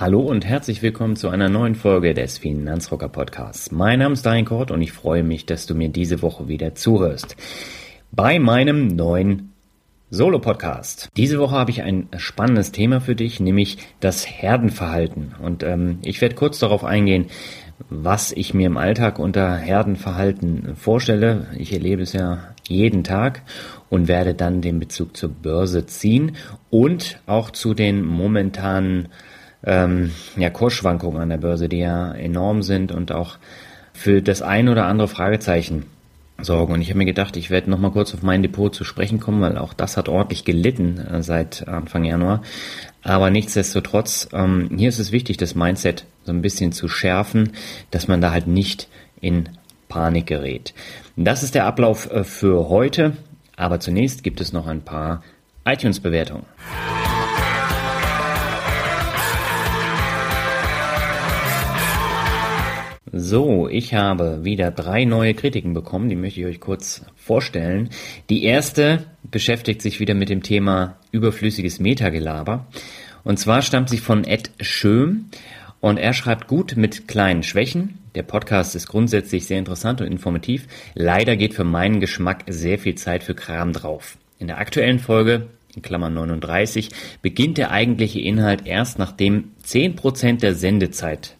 Hallo und herzlich willkommen zu einer neuen Folge des Finanzrocker Podcasts. Mein Name ist Dein Kort und ich freue mich, dass du mir diese Woche wieder zuhörst. Bei meinem neuen Solo-Podcast. Diese Woche habe ich ein spannendes Thema für dich, nämlich das Herdenverhalten. Und ähm, ich werde kurz darauf eingehen, was ich mir im Alltag unter Herdenverhalten vorstelle. Ich erlebe es ja jeden Tag und werde dann den Bezug zur Börse ziehen und auch zu den momentanen ähm, ja, Kursschwankungen an der Börse, die ja enorm sind und auch für das ein oder andere Fragezeichen sorgen. Und ich habe mir gedacht, ich werde noch mal kurz auf mein Depot zu sprechen kommen, weil auch das hat ordentlich gelitten äh, seit Anfang Januar. Aber nichtsdestotrotz, ähm, hier ist es wichtig, das Mindset so ein bisschen zu schärfen, dass man da halt nicht in Panik gerät. Das ist der Ablauf äh, für heute. Aber zunächst gibt es noch ein paar iTunes-Bewertungen. So, ich habe wieder drei neue Kritiken bekommen, die möchte ich euch kurz vorstellen. Die erste beschäftigt sich wieder mit dem Thema überflüssiges Metagelaber. Und zwar stammt sie von Ed Schöm und er schreibt gut mit kleinen Schwächen. Der Podcast ist grundsätzlich sehr interessant und informativ. Leider geht für meinen Geschmack sehr viel Zeit für Kram drauf. In der aktuellen Folge in Klammern 39, beginnt der eigentliche Inhalt erst nachdem 10% der Sendezeit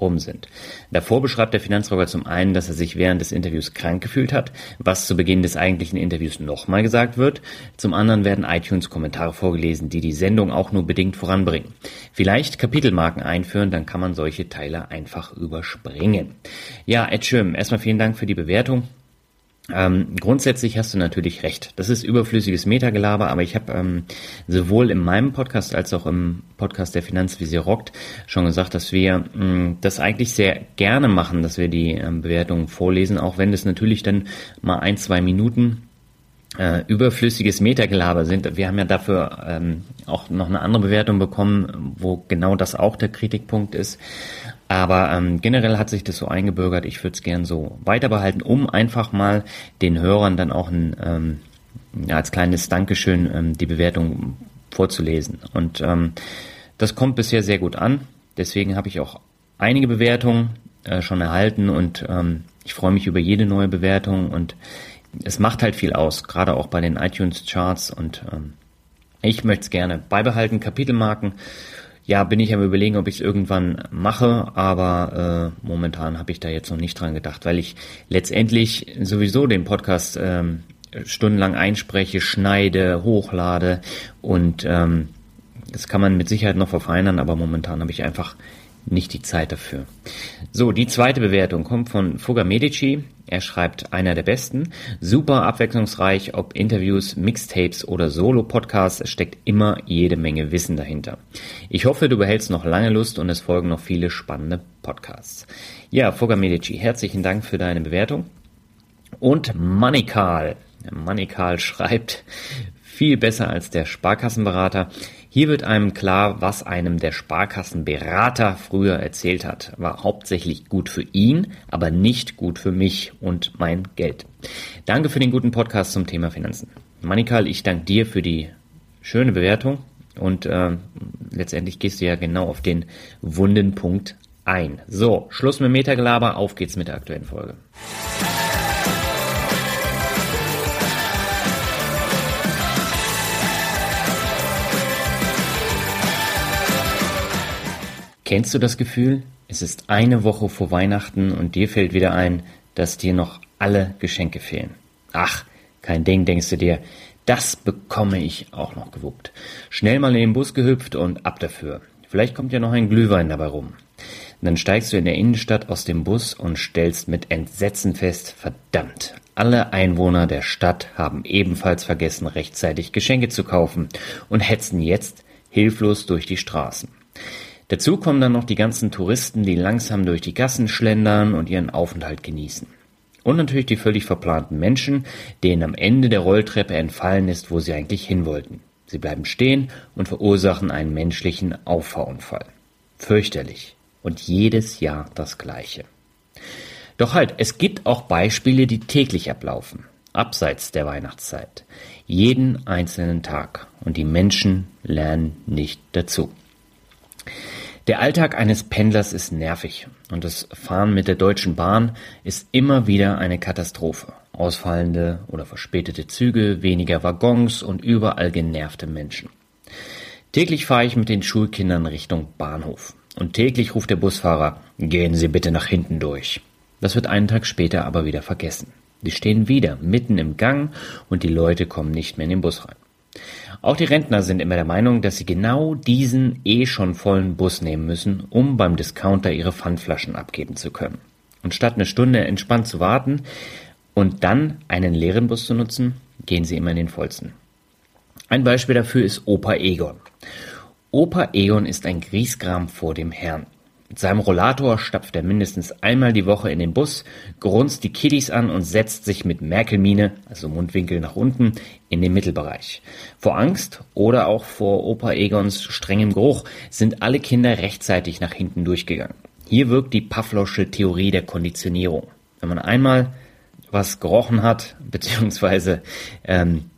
rum sind. Davor beschreibt der Finanzrocker zum einen, dass er sich während des Interviews krank gefühlt hat, was zu Beginn des eigentlichen Interviews nochmal gesagt wird. Zum anderen werden iTunes-Kommentare vorgelesen, die die Sendung auch nur bedingt voranbringen. Vielleicht Kapitelmarken einführen, dann kann man solche Teile einfach überspringen. Ja, Ed Schirm, erstmal vielen Dank für die Bewertung. Ähm, grundsätzlich hast du natürlich recht. Das ist überflüssiges Metagelaber, aber ich habe ähm, sowohl in meinem Podcast als auch im Podcast der Finanzvisier rockt schon gesagt, dass wir ähm, das eigentlich sehr gerne machen, dass wir die ähm, Bewertungen vorlesen, auch wenn das natürlich dann mal ein, zwei Minuten äh, überflüssiges Metagelaber sind. Wir haben ja dafür ähm, auch noch eine andere Bewertung bekommen, wo genau das auch der Kritikpunkt ist. Aber ähm, generell hat sich das so eingebürgert, ich würde es gern so weiter behalten, um einfach mal den Hörern dann auch ein, ähm, ja, als kleines Dankeschön ähm, die Bewertung vorzulesen. Und ähm, das kommt bisher sehr gut an. Deswegen habe ich auch einige Bewertungen äh, schon erhalten. Und ähm, ich freue mich über jede neue Bewertung. Und es macht halt viel aus, gerade auch bei den iTunes-Charts. Und ähm, ich möchte es gerne beibehalten, Kapitelmarken ja, bin ich am überlegen, ob ich es irgendwann mache, aber äh, momentan habe ich da jetzt noch nicht dran gedacht, weil ich letztendlich sowieso den Podcast ähm, stundenlang einspreche, schneide, hochlade und ähm, das kann man mit Sicherheit noch verfeinern, aber momentan habe ich einfach nicht die Zeit dafür. So, die zweite Bewertung kommt von Fugger Medici. Er schreibt einer der besten. Super abwechslungsreich, ob Interviews, Mixtapes oder Solo-Podcasts, es steckt immer jede Menge Wissen dahinter. Ich hoffe, du behältst noch lange Lust und es folgen noch viele spannende Podcasts. Ja, Fugger Medici, herzlichen Dank für deine Bewertung. Und Manikal. Manikal schreibt, viel besser als der Sparkassenberater. Hier wird einem klar, was einem der Sparkassenberater früher erzählt hat. War hauptsächlich gut für ihn, aber nicht gut für mich und mein Geld. Danke für den guten Podcast zum Thema Finanzen. Manikal, ich danke dir für die schöne Bewertung und äh, letztendlich gehst du ja genau auf den wunden Punkt ein. So, Schluss mit Metagelaber, auf geht's mit der aktuellen Folge. Kennst du das Gefühl? Es ist eine Woche vor Weihnachten und dir fällt wieder ein, dass dir noch alle Geschenke fehlen. Ach, kein Ding, denkst du dir. Das bekomme ich auch noch gewuppt. Schnell mal in den Bus gehüpft und ab dafür. Vielleicht kommt ja noch ein Glühwein dabei rum. Dann steigst du in der Innenstadt aus dem Bus und stellst mit Entsetzen fest, verdammt, alle Einwohner der Stadt haben ebenfalls vergessen, rechtzeitig Geschenke zu kaufen und hetzen jetzt hilflos durch die Straßen. Dazu kommen dann noch die ganzen Touristen, die langsam durch die Gassen schlendern und ihren Aufenthalt genießen. Und natürlich die völlig verplanten Menschen, denen am Ende der Rolltreppe entfallen ist, wo sie eigentlich hin wollten. Sie bleiben stehen und verursachen einen menschlichen Auffahrunfall. Fürchterlich. Und jedes Jahr das Gleiche. Doch halt, es gibt auch Beispiele, die täglich ablaufen, abseits der Weihnachtszeit. Jeden einzelnen Tag. Und die Menschen lernen nicht dazu. Der Alltag eines Pendlers ist nervig und das Fahren mit der Deutschen Bahn ist immer wieder eine Katastrophe. Ausfallende oder verspätete Züge, weniger Waggons und überall genervte Menschen. Täglich fahre ich mit den Schulkindern Richtung Bahnhof und täglich ruft der Busfahrer, gehen Sie bitte nach hinten durch. Das wird einen Tag später aber wieder vergessen. Die stehen wieder mitten im Gang und die Leute kommen nicht mehr in den Bus rein. Auch die Rentner sind immer der Meinung, dass sie genau diesen eh schon vollen Bus nehmen müssen, um beim Discounter ihre Pfandflaschen abgeben zu können. Und statt eine Stunde entspannt zu warten und dann einen leeren Bus zu nutzen, gehen sie immer in den vollsten. Ein Beispiel dafür ist Opa Egon. Opa Egon ist ein Griesgram vor dem Herrn. Mit seinem Rollator stapft er mindestens einmal die Woche in den Bus, grunzt die Kiddies an und setzt sich mit Merkelmiene, also Mundwinkel nach unten, in den Mittelbereich. Vor Angst oder auch vor Opa Egons strengem Geruch sind alle Kinder rechtzeitig nach hinten durchgegangen. Hier wirkt die Pavlosche Theorie der Konditionierung. Wenn man einmal was gerochen hat, beziehungsweise ähm,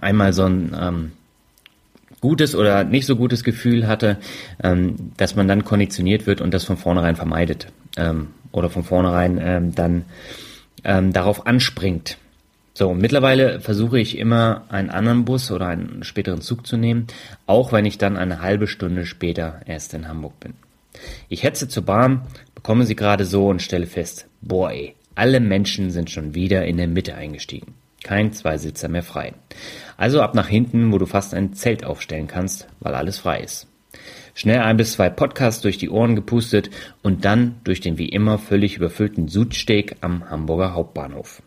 einmal so ein ähm, gutes oder nicht so gutes Gefühl hatte, ähm, dass man dann konditioniert wird und das von vornherein vermeidet ähm, oder von vornherein ähm, dann ähm, darauf anspringt. So, und mittlerweile versuche ich immer einen anderen Bus oder einen späteren Zug zu nehmen, auch wenn ich dann eine halbe Stunde später erst in Hamburg bin. Ich hetze zur Bahn, bekomme sie gerade so und stelle fest, boah ey, alle Menschen sind schon wieder in der Mitte eingestiegen. Kein Zweisitzer mehr frei. Also ab nach hinten, wo du fast ein Zelt aufstellen kannst, weil alles frei ist. Schnell ein bis zwei Podcasts durch die Ohren gepustet und dann durch den wie immer völlig überfüllten Südsteg am Hamburger Hauptbahnhof.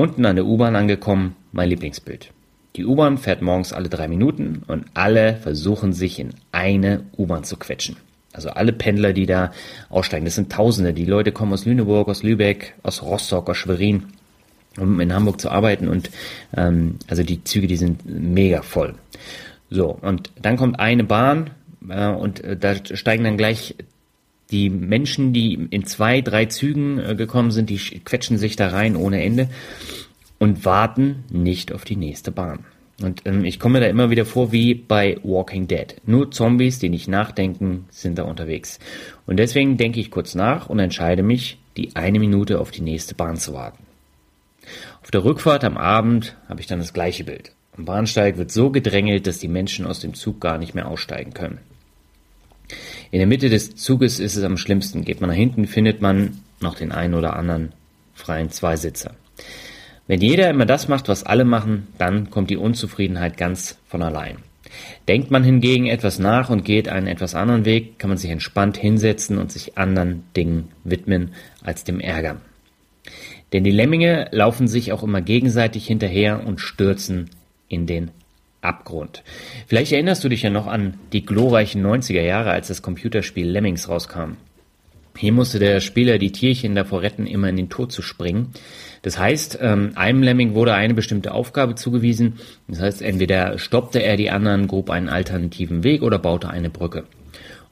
Unten an der U-Bahn angekommen, mein Lieblingsbild. Die U-Bahn fährt morgens alle drei Minuten und alle versuchen sich in eine U-Bahn zu quetschen. Also alle Pendler, die da aussteigen, das sind Tausende. Die Leute kommen aus Lüneburg, aus Lübeck, aus Rostock, aus Schwerin um in Hamburg zu arbeiten und ähm, also die Züge, die sind mega voll. So, und dann kommt eine Bahn äh, und äh, da steigen dann gleich die Menschen, die in zwei, drei Zügen äh, gekommen sind, die quetschen sich da rein ohne Ende und warten nicht auf die nächste Bahn. Und ähm, ich komme da immer wieder vor wie bei Walking Dead. Nur Zombies, die nicht nachdenken, sind da unterwegs. Und deswegen denke ich kurz nach und entscheide mich, die eine Minute auf die nächste Bahn zu warten. Auf der Rückfahrt am Abend habe ich dann das gleiche Bild. Am Bahnsteig wird so gedrängelt, dass die Menschen aus dem Zug gar nicht mehr aussteigen können. In der Mitte des Zuges ist es am schlimmsten. Geht man nach hinten, findet man noch den einen oder anderen freien Zweisitzer. Wenn jeder immer das macht, was alle machen, dann kommt die Unzufriedenheit ganz von allein. Denkt man hingegen etwas nach und geht einen etwas anderen Weg, kann man sich entspannt hinsetzen und sich anderen Dingen widmen als dem Ärgern. Denn die Lemminge laufen sich auch immer gegenseitig hinterher und stürzen in den Abgrund. Vielleicht erinnerst du dich ja noch an die glorreichen 90er Jahre, als das Computerspiel Lemmings rauskam. Hier musste der Spieler die Tierchen davor retten, immer in den Tod zu springen. Das heißt, ähm, einem Lemming wurde eine bestimmte Aufgabe zugewiesen. Das heißt, entweder stoppte er die anderen, grub einen alternativen Weg oder baute eine Brücke.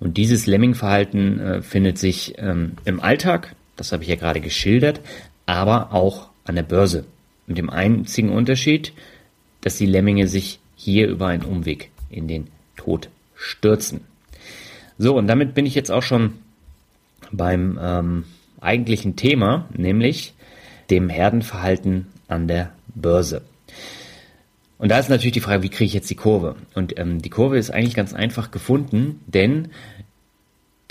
Und dieses Lemming-Verhalten äh, findet sich ähm, im Alltag, das habe ich ja gerade geschildert, aber auch an der Börse. Mit dem einzigen Unterschied, dass die Lemminge sich hier über einen Umweg in den Tod stürzen. So, und damit bin ich jetzt auch schon beim ähm, eigentlichen Thema, nämlich dem Herdenverhalten an der Börse. Und da ist natürlich die Frage, wie kriege ich jetzt die Kurve? Und ähm, die Kurve ist eigentlich ganz einfach gefunden, denn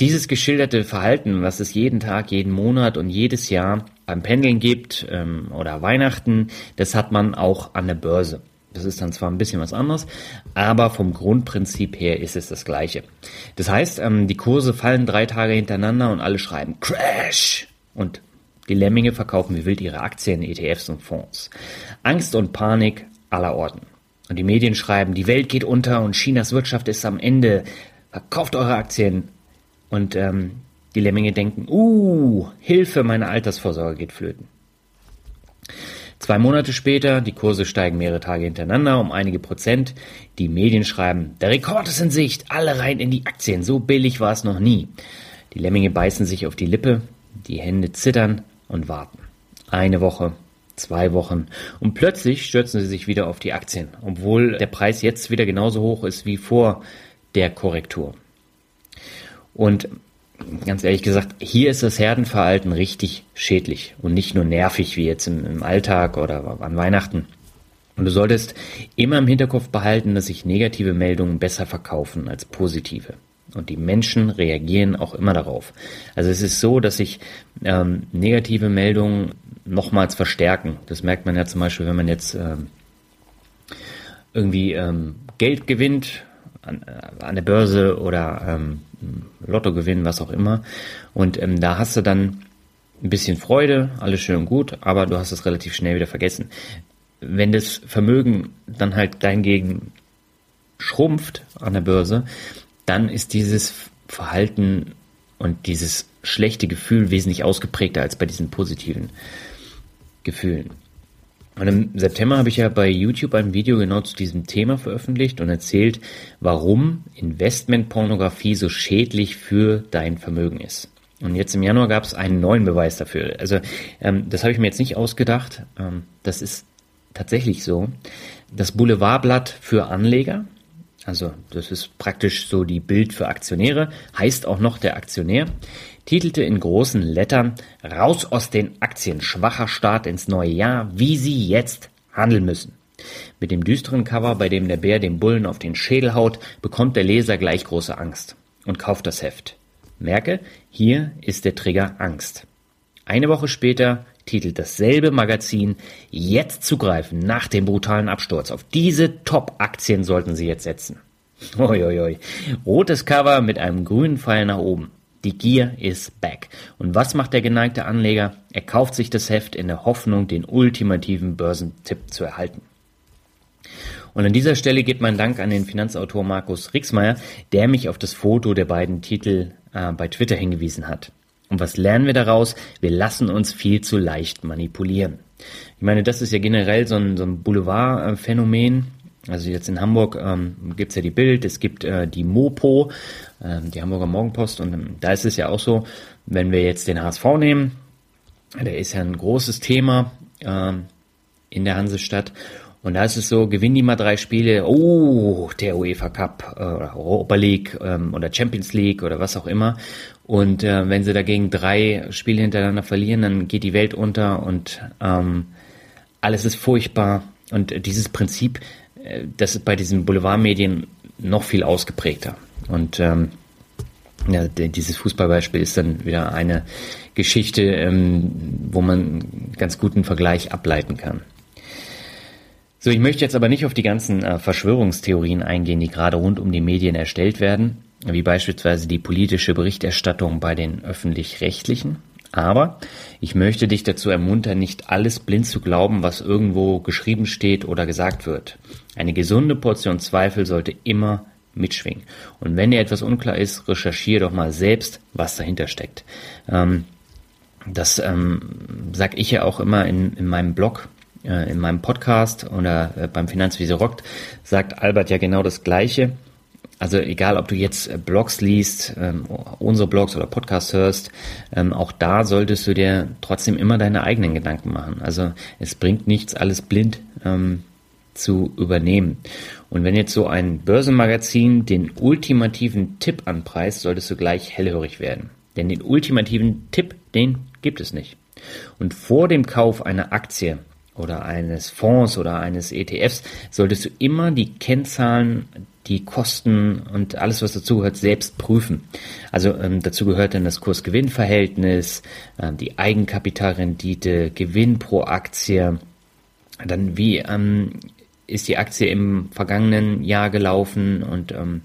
dieses geschilderte Verhalten, was es jeden Tag, jeden Monat und jedes Jahr beim Pendeln gibt ähm, oder Weihnachten, das hat man auch an der Börse. Das ist dann zwar ein bisschen was anderes, aber vom Grundprinzip her ist es das gleiche. Das heißt, ähm, die Kurse fallen drei Tage hintereinander und alle schreiben Crash! Und die Lemminge verkaufen wie wild ihre Aktien, ETFs und Fonds. Angst und Panik aller Orten. Und die Medien schreiben, die Welt geht unter und Chinas Wirtschaft ist am Ende. Verkauft eure Aktien. Und ähm, die Lemminge denken, uh, Hilfe, meine Altersvorsorge geht flöten. Zwei Monate später, die Kurse steigen mehrere Tage hintereinander um einige Prozent. Die Medien schreiben, der Rekord ist in Sicht, alle rein in die Aktien, so billig war es noch nie. Die Lemminge beißen sich auf die Lippe, die Hände zittern und warten. Eine Woche, zwei Wochen und plötzlich stürzen sie sich wieder auf die Aktien, obwohl der Preis jetzt wieder genauso hoch ist wie vor der Korrektur. Und ganz ehrlich gesagt, hier ist das Herdenverhalten richtig schädlich und nicht nur nervig wie jetzt im, im Alltag oder an Weihnachten. Und du solltest immer im Hinterkopf behalten, dass sich negative Meldungen besser verkaufen als positive. Und die Menschen reagieren auch immer darauf. Also es ist so, dass sich ähm, negative Meldungen nochmals verstärken. Das merkt man ja zum Beispiel, wenn man jetzt ähm, irgendwie ähm, Geld gewinnt an, äh, an der Börse oder ähm, Lotto gewinnen, was auch immer. Und ähm, da hast du dann ein bisschen Freude, alles schön und gut, aber du hast es relativ schnell wieder vergessen. Wenn das Vermögen dann halt dahingegen schrumpft an der Börse, dann ist dieses Verhalten und dieses schlechte Gefühl wesentlich ausgeprägter als bei diesen positiven Gefühlen. Und im September habe ich ja bei YouTube ein Video genau zu diesem Thema veröffentlicht und erzählt, warum Investmentpornografie so schädlich für dein Vermögen ist. Und jetzt im Januar gab es einen neuen Beweis dafür. Also ähm, das habe ich mir jetzt nicht ausgedacht. Ähm, das ist tatsächlich so. Das Boulevardblatt für Anleger, also das ist praktisch so die Bild für Aktionäre, heißt auch noch der Aktionär, titelte in großen Lettern Raus aus den Aktien, schwacher Start ins neue Jahr, wie Sie jetzt handeln müssen. Mit dem düsteren Cover, bei dem der Bär dem Bullen auf den Schädel haut, bekommt der Leser gleich große Angst und kauft das Heft. Merke, hier ist der Trigger Angst. Eine Woche später titelt dasselbe Magazin Jetzt zugreifen nach dem brutalen Absturz. Auf diese Top-Aktien sollten Sie jetzt setzen. Uiuiui. Rotes Cover mit einem grünen Pfeil nach oben. Die Gier ist back. Und was macht der geneigte Anleger? Er kauft sich das Heft in der Hoffnung, den ultimativen Börsentipp zu erhalten. Und an dieser Stelle geht mein Dank an den Finanzautor Markus Rixmeier, der mich auf das Foto der beiden Titel äh, bei Twitter hingewiesen hat. Und was lernen wir daraus? Wir lassen uns viel zu leicht manipulieren. Ich meine, das ist ja generell so ein, so ein Boulevardphänomen. Also jetzt in Hamburg ähm, gibt ja die Bild, es gibt äh, die Mopo, äh, die Hamburger Morgenpost und ähm, da ist es ja auch so, wenn wir jetzt den HSV nehmen, der ist ja ein großes Thema ähm, in der Hansestadt und da ist es so, gewinnen die mal drei Spiele, oh, der UEFA Cup äh, oder Europa League ähm, oder Champions League oder was auch immer und äh, wenn sie dagegen drei Spiele hintereinander verlieren, dann geht die Welt unter und ähm, alles ist furchtbar und dieses Prinzip äh, das ist bei diesen Boulevardmedien noch viel ausgeprägter. Und ähm, ja, dieses Fußballbeispiel ist dann wieder eine Geschichte, ähm, wo man ganz guten Vergleich ableiten kann. So, ich möchte jetzt aber nicht auf die ganzen äh, Verschwörungstheorien eingehen, die gerade rund um die Medien erstellt werden, wie beispielsweise die politische Berichterstattung bei den öffentlich-rechtlichen. Aber ich möchte dich dazu ermuntern, nicht alles blind zu glauben, was irgendwo geschrieben steht oder gesagt wird. Eine gesunde Portion Zweifel sollte immer mitschwingen. Und wenn dir etwas unklar ist, recherchiere doch mal selbst, was dahinter steckt. Ähm, das ähm, sage ich ja auch immer in, in meinem Blog, äh, in meinem Podcast oder äh, beim Finanzwiese rockt, sagt Albert ja genau das Gleiche. Also egal, ob du jetzt äh, Blogs liest, ähm, unsere Blogs oder Podcasts hörst, ähm, auch da solltest du dir trotzdem immer deine eigenen Gedanken machen. Also es bringt nichts, alles blind ähm, zu übernehmen. Und wenn jetzt so ein Börsenmagazin den ultimativen Tipp anpreist, solltest du gleich hellhörig werden. Denn den ultimativen Tipp, den gibt es nicht. Und vor dem Kauf einer Aktie oder eines Fonds oder eines ETFs solltest du immer die Kennzahlen die Kosten und alles, was dazugehört, selbst prüfen. Also ähm, dazu gehört dann das Kurs-Gewinn-Verhältnis, äh, die Eigenkapitalrendite, Gewinn pro Aktie, dann wie ähm, ist die Aktie im vergangenen Jahr gelaufen und ähm,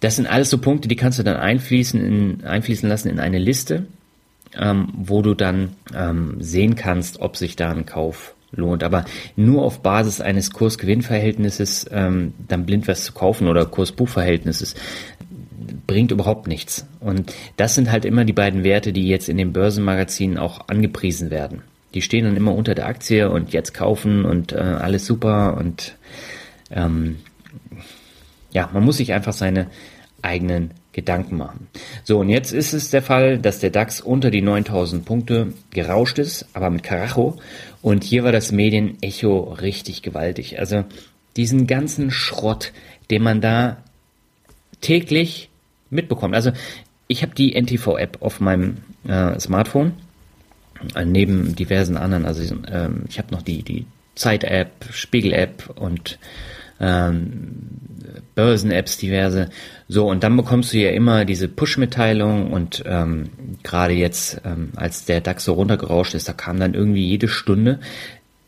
das sind alles so Punkte, die kannst du dann einfließen, in, einfließen lassen in eine Liste, ähm, wo du dann ähm, sehen kannst, ob sich da ein Kauf lohnt. Aber nur auf Basis eines Kurs-Gewinn-Verhältnisses ähm, dann blind was zu kaufen oder Kurs-Buch-Verhältnisses bringt überhaupt nichts. Und das sind halt immer die beiden Werte, die jetzt in den Börsenmagazinen auch angepriesen werden. Die stehen dann immer unter der Aktie und jetzt kaufen und äh, alles super und ähm, ja, man muss sich einfach seine eigenen Gedanken machen. So, und jetzt ist es der Fall, dass der DAX unter die 9000 Punkte gerauscht ist, aber mit Karacho. Und hier war das Medienecho richtig gewaltig. Also diesen ganzen Schrott, den man da täglich mitbekommt. Also ich habe die NTV-App auf meinem äh, Smartphone, äh, neben diversen anderen. Also äh, ich habe noch die, die Zeit-App, Spiegel-App und ähm, Börsen-Apps diverse. So, und dann bekommst du ja immer diese Push-Mitteilung und ähm, gerade jetzt, ähm, als der DAX so runtergerauscht ist, da kam dann irgendwie jede Stunde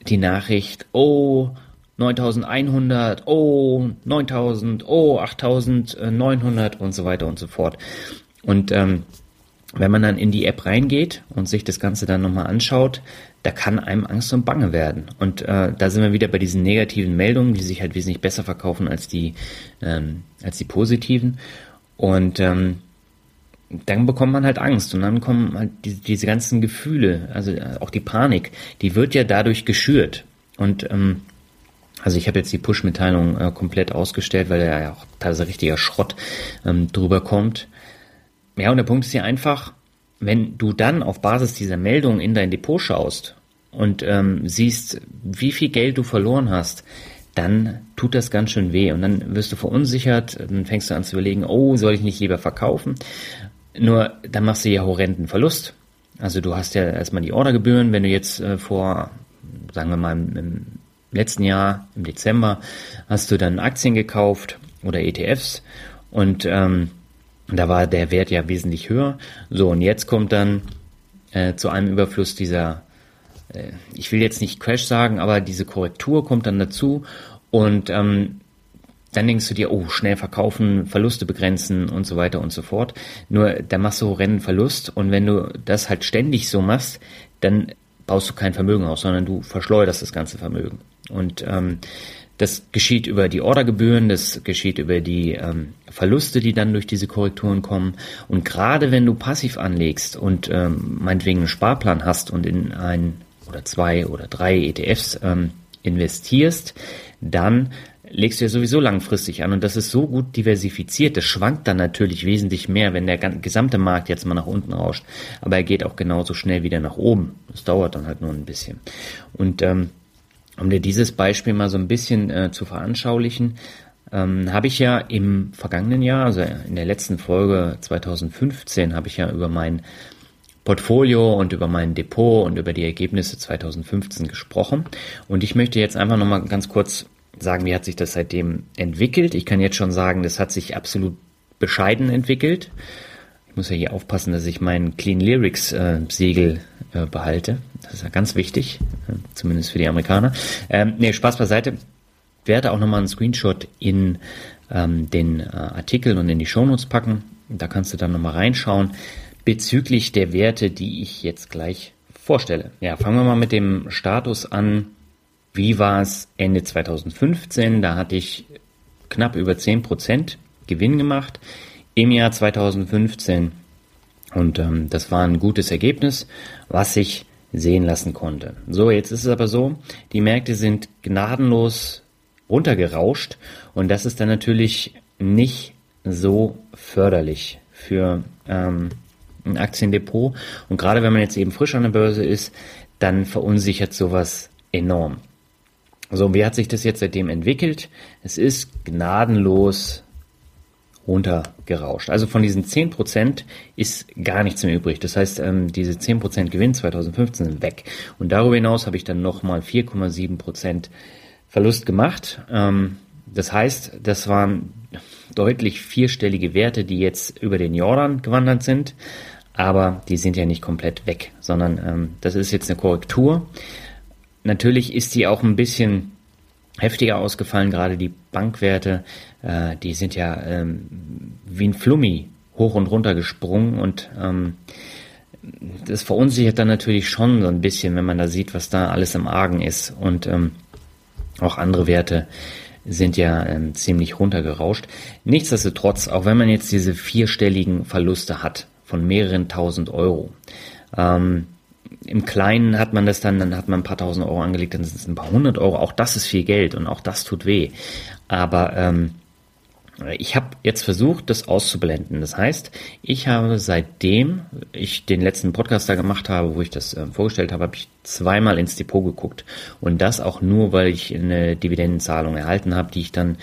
die Nachricht, oh, 9100, oh, 9000, oh, 8900 und so weiter und so fort. Und ähm, wenn man dann in die App reingeht und sich das Ganze dann nochmal anschaut, da kann einem Angst und Bange werden. Und äh, da sind wir wieder bei diesen negativen Meldungen, die sich halt wesentlich besser verkaufen als die, ähm, als die positiven. Und ähm, dann bekommt man halt Angst und dann kommen halt die, diese ganzen Gefühle, also äh, auch die Panik, die wird ja dadurch geschürt. Und ähm, also ich habe jetzt die Push-Mitteilung äh, komplett ausgestellt, weil da ja auch teilweise richtiger Schrott ähm, drüber kommt. Ja, und der Punkt ist ja einfach, wenn du dann auf Basis dieser Meldung in dein Depot schaust und ähm, siehst, wie viel Geld du verloren hast, dann tut das ganz schön weh und dann wirst du verunsichert, dann fängst du an zu überlegen, oh, soll ich nicht lieber verkaufen? Nur dann machst du ja horrenden Verlust. Also du hast ja erstmal die Ordergebühren, wenn du jetzt äh, vor, sagen wir mal, im letzten Jahr, im Dezember, hast du dann Aktien gekauft oder ETFs und ähm, da war der Wert ja wesentlich höher. So, und jetzt kommt dann äh, zu einem Überfluss dieser, äh, ich will jetzt nicht Crash sagen, aber diese Korrektur kommt dann dazu und ähm, dann denkst du dir, oh, schnell verkaufen, Verluste begrenzen und so weiter und so fort. Nur da machst du horrenden Verlust und wenn du das halt ständig so machst, dann baust du kein Vermögen aus, sondern du verschleuderst das ganze Vermögen. Und ähm, das geschieht über die Ordergebühren, das geschieht über die ähm, Verluste, die dann durch diese Korrekturen kommen. Und gerade wenn du passiv anlegst und ähm, meinetwegen einen Sparplan hast und in ein oder zwei oder drei ETFs ähm, investierst, dann legst du ja sowieso langfristig an und das ist so gut diversifiziert, das schwankt dann natürlich wesentlich mehr, wenn der gesamte Markt jetzt mal nach unten rauscht, aber er geht auch genauso schnell wieder nach oben. Das dauert dann halt nur ein bisschen. Und ähm, um dir dieses Beispiel mal so ein bisschen äh, zu veranschaulichen, ähm, habe ich ja im vergangenen Jahr, also in der letzten Folge 2015, habe ich ja über mein Portfolio und über mein Depot und über die Ergebnisse 2015 gesprochen. Und ich möchte jetzt einfach nochmal ganz kurz sagen, wie hat sich das seitdem entwickelt. Ich kann jetzt schon sagen, das hat sich absolut bescheiden entwickelt. Muss ja hier aufpassen, dass ich meinen Clean Lyrics äh, Segel äh, behalte. Das ist ja ganz wichtig, äh, zumindest für die Amerikaner. Ähm, nee, Spaß beiseite. Ich werde auch nochmal einen Screenshot in ähm, den äh, Artikel und in die Shownotes packen. Da kannst du dann nochmal reinschauen bezüglich der Werte, die ich jetzt gleich vorstelle. Ja, fangen wir mal mit dem Status an. Wie war es Ende 2015? Da hatte ich knapp über 10% Gewinn gemacht im Jahr 2015 und ähm, das war ein gutes Ergebnis, was sich sehen lassen konnte. So, jetzt ist es aber so, die Märkte sind gnadenlos runtergerauscht und das ist dann natürlich nicht so förderlich für ähm, ein Aktiendepot. Und gerade wenn man jetzt eben frisch an der Börse ist, dann verunsichert sowas enorm. So, wie hat sich das jetzt seitdem entwickelt? Es ist gnadenlos runtergerauscht. Also von diesen 10% ist gar nichts mehr übrig. Das heißt, ähm, diese 10% Gewinn 2015 sind weg. Und darüber hinaus habe ich dann nochmal 4,7% Verlust gemacht. Ähm, das heißt, das waren deutlich vierstellige Werte, die jetzt über den Jordan gewandert sind. Aber die sind ja nicht komplett weg, sondern ähm, das ist jetzt eine Korrektur. Natürlich ist die auch ein bisschen heftiger ausgefallen. Gerade die Bankwerte, äh, die sind ja ähm, wie ein Flummi hoch und runter gesprungen und ähm, das verunsichert dann natürlich schon so ein bisschen, wenn man da sieht, was da alles im Argen ist. Und ähm, auch andere Werte sind ja ähm, ziemlich runtergerauscht. Nichtsdestotrotz, auch wenn man jetzt diese vierstelligen Verluste hat von mehreren tausend Euro, ähm, im Kleinen hat man das dann, dann hat man ein paar tausend Euro angelegt, dann sind es ein paar hundert Euro. Auch das ist viel Geld und auch das tut weh. Aber ähm, ich habe jetzt versucht, das auszublenden. Das heißt, ich habe seitdem ich den letzten Podcast da gemacht habe, wo ich das äh, vorgestellt habe, habe ich zweimal ins Depot geguckt. Und das auch nur, weil ich eine Dividendenzahlung erhalten habe, die ich dann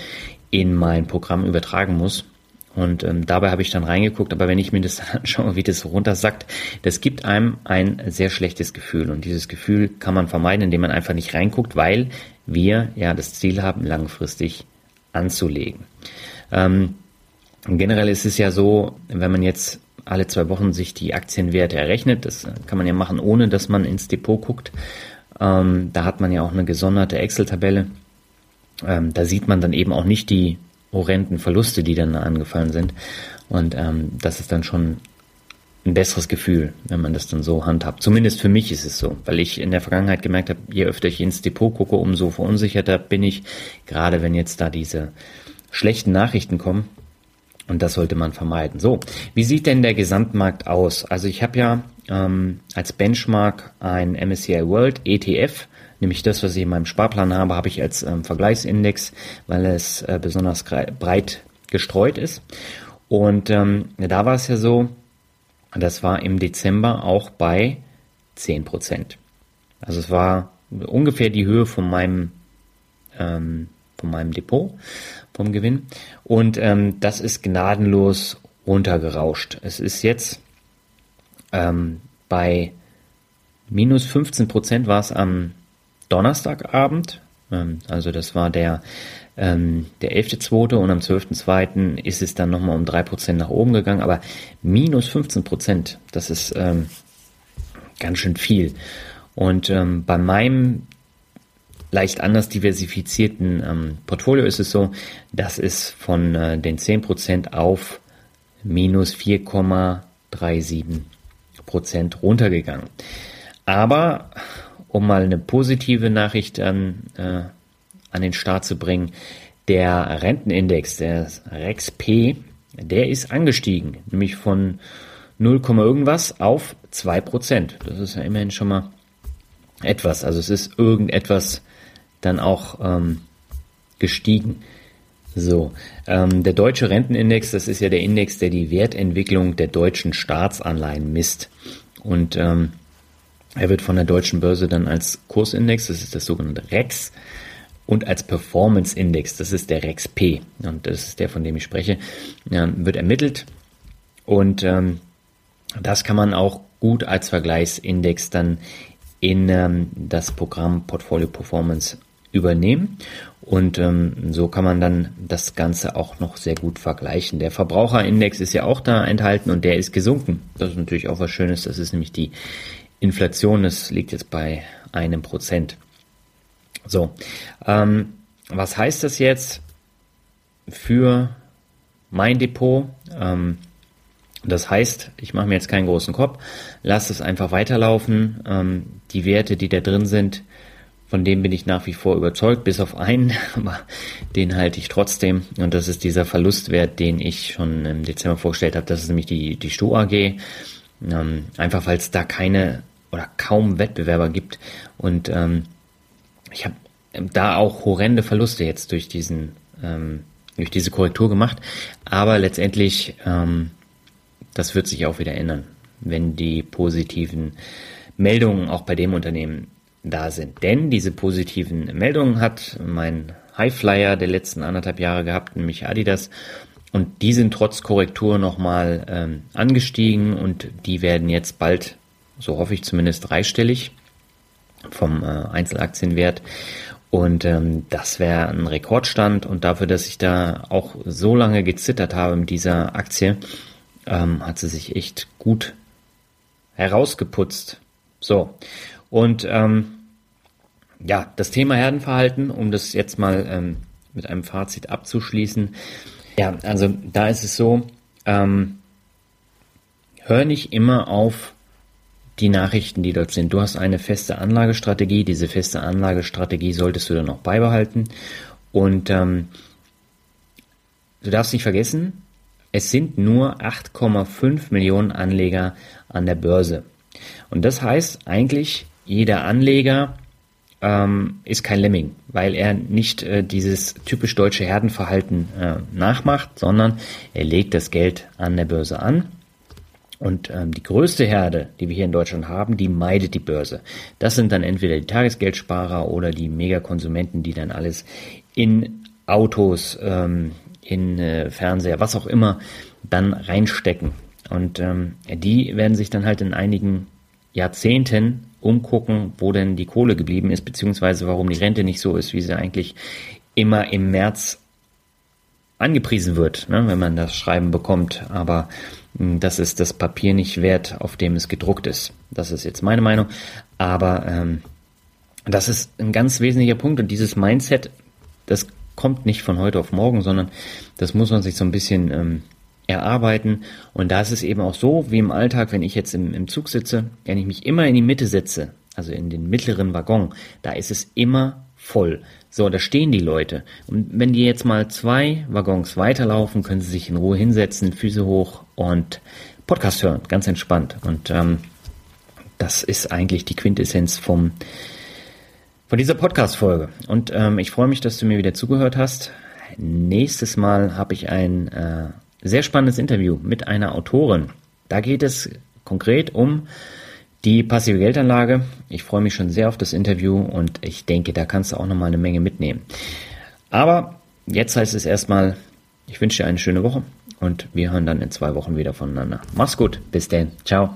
in mein Programm übertragen muss. Und ähm, dabei habe ich dann reingeguckt, aber wenn ich mir das dann anschaue, wie das runtersackt, das gibt einem ein sehr schlechtes Gefühl. Und dieses Gefühl kann man vermeiden, indem man einfach nicht reinguckt, weil wir ja das Ziel haben, langfristig anzulegen. Ähm, generell ist es ja so, wenn man jetzt alle zwei Wochen sich die Aktienwerte errechnet, das kann man ja machen, ohne dass man ins Depot guckt. Ähm, da hat man ja auch eine gesonderte Excel-Tabelle. Ähm, da sieht man dann eben auch nicht die horrenden Verluste, die dann angefallen sind. Und ähm, das ist dann schon ein besseres Gefühl, wenn man das dann so handhabt. Zumindest für mich ist es so, weil ich in der Vergangenheit gemerkt habe, je öfter ich ins Depot gucke, umso verunsicherter bin ich, gerade wenn jetzt da diese schlechten Nachrichten kommen. Und das sollte man vermeiden. So, wie sieht denn der Gesamtmarkt aus? Also ich habe ja ähm, als Benchmark ein MSCI World ETF Nämlich das, was ich in meinem Sparplan habe, habe ich als ähm, Vergleichsindex, weil es äh, besonders breit gestreut ist. Und ähm, da war es ja so, das war im Dezember auch bei 10 Prozent. Also es war ungefähr die Höhe von meinem, ähm, von meinem Depot, vom Gewinn. Und ähm, das ist gnadenlos runtergerauscht. Es ist jetzt ähm, bei minus 15 Prozent war es am Donnerstagabend. Ähm, also das war der, ähm, der 11.2. und am 12.2. ist es dann nochmal um 3% nach oben gegangen, aber minus 15%, das ist ähm, ganz schön viel. Und ähm, bei meinem leicht anders diversifizierten ähm, Portfolio ist es so, dass es von äh, den 10% auf minus 4,37% runtergegangen. Aber um mal eine positive Nachricht an, äh, an den Start zu bringen. Der Rentenindex, der REXP, der ist angestiegen, nämlich von 0, irgendwas auf 2%. Das ist ja immerhin schon mal etwas. Also es ist irgendetwas dann auch ähm, gestiegen. So, ähm, der deutsche Rentenindex, das ist ja der Index, der die Wertentwicklung der deutschen Staatsanleihen misst. Und ähm, er wird von der deutschen Börse dann als Kursindex, das ist das sogenannte REX, und als Performance Index, das ist der REX-P, und das ist der, von dem ich spreche, wird ermittelt. Und ähm, das kann man auch gut als Vergleichsindex dann in ähm, das Programm Portfolio Performance übernehmen. Und ähm, so kann man dann das Ganze auch noch sehr gut vergleichen. Der Verbraucherindex ist ja auch da enthalten und der ist gesunken. Das ist natürlich auch was Schönes. Das ist nämlich die Inflation, das liegt jetzt bei einem Prozent. So, ähm, was heißt das jetzt für mein Depot? Ähm, das heißt, ich mache mir jetzt keinen großen Kopf, lasse es einfach weiterlaufen. Ähm, die Werte, die da drin sind, von dem bin ich nach wie vor überzeugt, bis auf einen, aber den halte ich trotzdem. Und das ist dieser Verlustwert, den ich schon im Dezember vorgestellt habe. Das ist nämlich die, die Stu AG. Ähm, einfach weil es da keine oder kaum Wettbewerber gibt. Und ähm, ich habe da auch horrende Verluste jetzt durch diesen ähm, durch diese Korrektur gemacht. Aber letztendlich, ähm, das wird sich auch wieder ändern, wenn die positiven Meldungen auch bei dem Unternehmen da sind. Denn diese positiven Meldungen hat mein Highflyer der letzten anderthalb Jahre gehabt, nämlich Adidas. Und die sind trotz Korrektur nochmal ähm, angestiegen und die werden jetzt bald so hoffe ich zumindest dreistellig vom äh, Einzelaktienwert. Und ähm, das wäre ein Rekordstand. Und dafür, dass ich da auch so lange gezittert habe mit dieser Aktie, ähm, hat sie sich echt gut herausgeputzt. So. Und ähm, ja, das Thema Herdenverhalten, um das jetzt mal ähm, mit einem Fazit abzuschließen. Ja, also da ist es so, ähm, hör nicht immer auf die Nachrichten, die dort sind. Du hast eine feste Anlagestrategie. Diese feste Anlagestrategie solltest du dann auch beibehalten. Und ähm, du darfst nicht vergessen, es sind nur 8,5 Millionen Anleger an der Börse. Und das heißt eigentlich, jeder Anleger ähm, ist kein Lemming, weil er nicht äh, dieses typisch deutsche Herdenverhalten äh, nachmacht, sondern er legt das Geld an der Börse an und ähm, die größte Herde, die wir hier in Deutschland haben, die meidet die Börse. Das sind dann entweder die Tagesgeldsparer oder die Megakonsumenten, die dann alles in Autos, ähm, in äh, Fernseher, was auch immer, dann reinstecken. Und ähm, die werden sich dann halt in einigen Jahrzehnten umgucken, wo denn die Kohle geblieben ist, beziehungsweise warum die Rente nicht so ist, wie sie eigentlich immer im März angepriesen wird, ne, wenn man das Schreiben bekommt. Aber hm, das ist das Papier nicht wert, auf dem es gedruckt ist. Das ist jetzt meine Meinung. Aber ähm, das ist ein ganz wesentlicher Punkt und dieses Mindset, das kommt nicht von heute auf morgen, sondern das muss man sich so ein bisschen ähm, erarbeiten. Und da ist es eben auch so, wie im Alltag, wenn ich jetzt im, im Zug sitze, wenn ich mich immer in die Mitte setze, also in den mittleren Waggon, da ist es immer voll. So, da stehen die Leute. Und wenn die jetzt mal zwei Waggons weiterlaufen, können sie sich in Ruhe hinsetzen, Füße hoch und Podcast hören, ganz entspannt. Und ähm, das ist eigentlich die Quintessenz vom von dieser Podcast-Folge. Und ähm, ich freue mich, dass du mir wieder zugehört hast. Nächstes Mal habe ich ein äh, sehr spannendes Interview mit einer Autorin. Da geht es konkret um die passive Geldanlage. Ich freue mich schon sehr auf das Interview und ich denke, da kannst du auch nochmal eine Menge mitnehmen. Aber jetzt heißt es erstmal, ich wünsche dir eine schöne Woche und wir hören dann in zwei Wochen wieder voneinander. Mach's gut, bis dann, ciao.